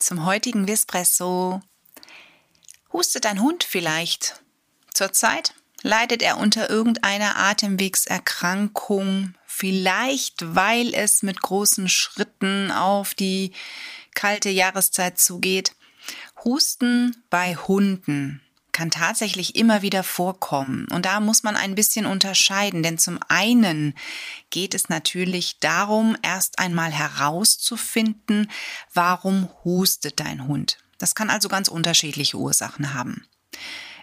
Zum heutigen Vespresso. Hustet dein Hund vielleicht? Zurzeit leidet er unter irgendeiner Atemwegserkrankung, vielleicht weil es mit großen Schritten auf die kalte Jahreszeit zugeht. Husten bei Hunden kann tatsächlich immer wieder vorkommen. Und da muss man ein bisschen unterscheiden, denn zum einen geht es natürlich darum, erst einmal herauszufinden, warum hustet dein Hund. Das kann also ganz unterschiedliche Ursachen haben.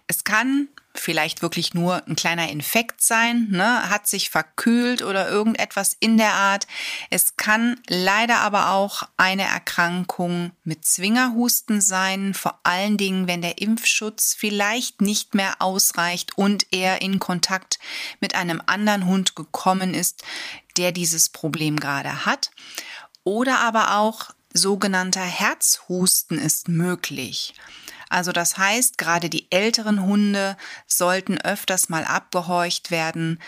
Es kann vielleicht wirklich nur ein kleiner Infekt sein, ne, hat sich verkühlt oder irgendetwas in der Art. Es kann leider aber auch eine Erkrankung mit Zwingerhusten sein, vor allen Dingen, wenn der Impfschutz vielleicht nicht mehr ausreicht und er in Kontakt mit einem anderen Hund gekommen ist, der dieses Problem gerade hat. Oder aber auch sogenannter Herzhusten ist möglich. Also das heißt, gerade die älteren Hunde sollten öfters mal abgehorcht werden,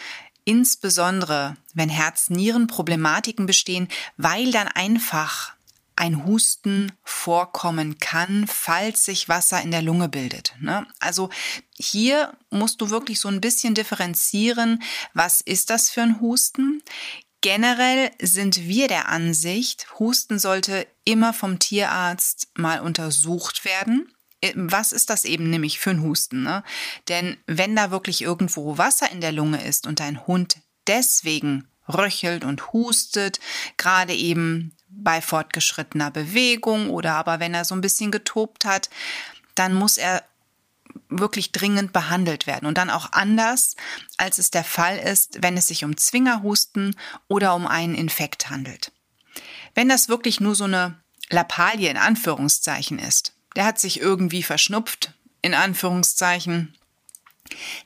insbesondere wenn Herz-Nieren-Problematiken bestehen, weil dann einfach ein Husten vorkommen kann, falls sich Wasser in der Lunge bildet. Ne? Also hier musst du wirklich so ein bisschen differenzieren, was ist das für ein Husten? Generell sind wir der Ansicht, Husten sollte immer vom Tierarzt mal untersucht werden. Äh, was ist das eben nämlich für ein Husten? Ne? Denn wenn da wirklich irgendwo Wasser in der Lunge ist und dein Hund deswegen röchelt und hustet, gerade eben bei fortgeschrittener Bewegung oder aber wenn er so ein bisschen getobt hat, dann muss er wirklich dringend behandelt werden und dann auch anders, als es der Fall ist, wenn es sich um Zwingerhusten oder um einen Infekt handelt. Wenn das wirklich nur so eine Lappalie in Anführungszeichen ist, der hat sich irgendwie verschnupft, in Anführungszeichen,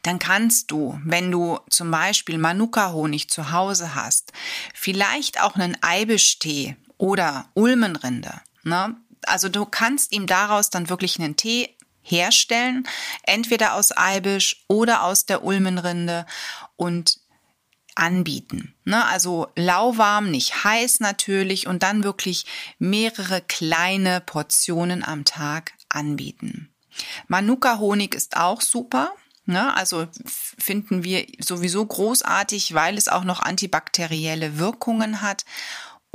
dann kannst du, wenn du zum Beispiel Manuka-Honig zu Hause hast, vielleicht auch einen Eibisch-Tee oder Ulmenrinde. Ne? Also du kannst ihm daraus dann wirklich einen Tee herstellen, entweder aus Eibisch oder aus der Ulmenrinde und anbieten. Ne? Also lauwarm, nicht heiß natürlich und dann wirklich mehrere kleine Portionen am Tag anbieten. Manuka-Honig ist auch super. Ne? Also finden wir sowieso großartig, weil es auch noch antibakterielle Wirkungen hat.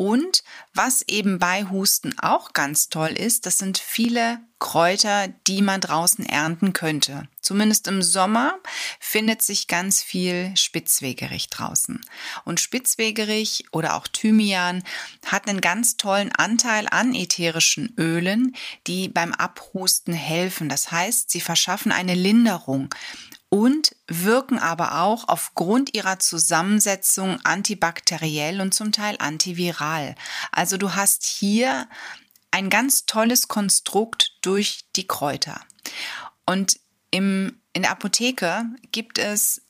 Und was eben bei Husten auch ganz toll ist, das sind viele Kräuter, die man draußen ernten könnte. Zumindest im Sommer findet sich ganz viel Spitzwegerich draußen. Und Spitzwegerich oder auch Thymian hat einen ganz tollen Anteil an ätherischen Ölen, die beim Abhusten helfen. Das heißt, sie verschaffen eine Linderung und wirken aber auch aufgrund ihrer Zusammensetzung antibakteriell und zum Teil antiviral. Also du hast hier ein ganz tolles Konstrukt durch die Kräuter. Und im, in der Apotheke gibt es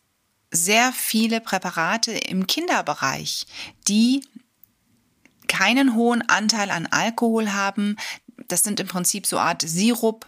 sehr viele Präparate im Kinderbereich, die keinen hohen Anteil an Alkohol haben. Das sind im Prinzip so Art Sirup,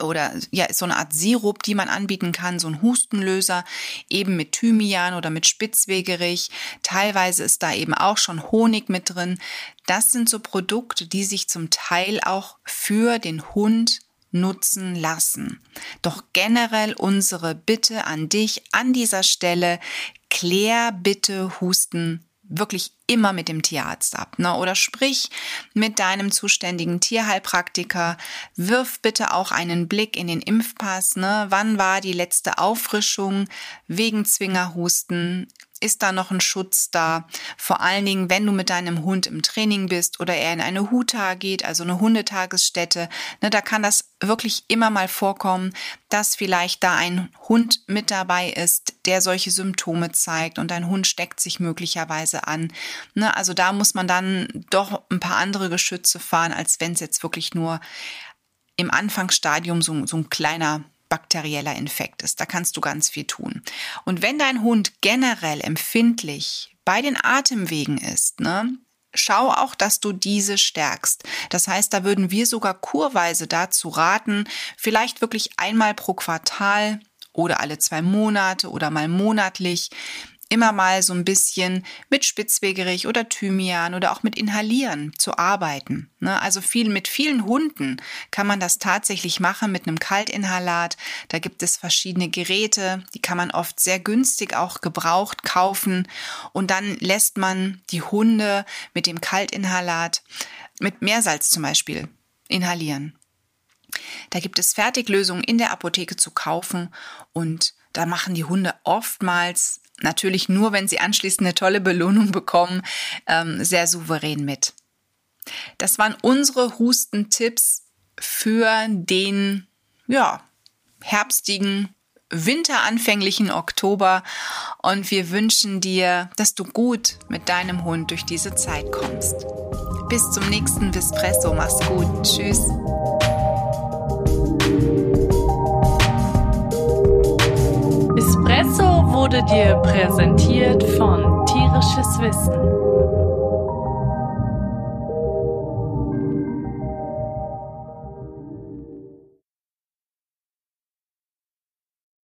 oder ja, so eine Art Sirup, die man anbieten kann, so ein Hustenlöser, eben mit Thymian oder mit Spitzwegerich. Teilweise ist da eben auch schon Honig mit drin. Das sind so Produkte, die sich zum Teil auch für den Hund nutzen lassen. Doch generell unsere Bitte an dich an dieser Stelle, klär bitte Husten wirklich immer mit dem Tierarzt ab. Ne? Oder sprich mit deinem zuständigen Tierheilpraktiker. Wirf bitte auch einen Blick in den Impfpass. Ne? Wann war die letzte Auffrischung wegen Zwingerhusten? Ist da noch ein Schutz da? Vor allen Dingen, wenn du mit deinem Hund im Training bist oder er in eine Huta geht, also eine Hundetagesstätte, ne, da kann das wirklich immer mal vorkommen, dass vielleicht da ein Hund mit dabei ist, der solche Symptome zeigt und dein Hund steckt sich möglicherweise an. Ne, also da muss man dann doch ein paar andere Geschütze fahren, als wenn es jetzt wirklich nur im Anfangsstadium so, so ein kleiner bakterieller Infekt ist. Da kannst du ganz viel tun. Und wenn dein Hund generell empfindlich bei den Atemwegen ist, ne, schau auch, dass du diese stärkst. Das heißt, da würden wir sogar kurweise dazu raten, vielleicht wirklich einmal pro Quartal oder alle zwei Monate oder mal monatlich immer mal so ein bisschen mit Spitzwegerich oder Thymian oder auch mit Inhalieren zu arbeiten. Ne? Also viel mit vielen Hunden kann man das tatsächlich machen mit einem Kaltinhalat. Da gibt es verschiedene Geräte, die kann man oft sehr günstig auch gebraucht kaufen und dann lässt man die Hunde mit dem Kaltinhalat mit Meersalz zum Beispiel inhalieren. Da gibt es Fertiglösungen in der Apotheke zu kaufen und da machen die Hunde oftmals, natürlich nur, wenn sie anschließend eine tolle Belohnung bekommen, ähm, sehr souverän mit. Das waren unsere Hustentipps für den, ja, herbstigen, winteranfänglichen Oktober und wir wünschen dir, dass du gut mit deinem Hund durch diese Zeit kommst. Bis zum nächsten Vespresso. Mach's gut. Tschüss. Wurde dir präsentiert von Tierisches Wissen.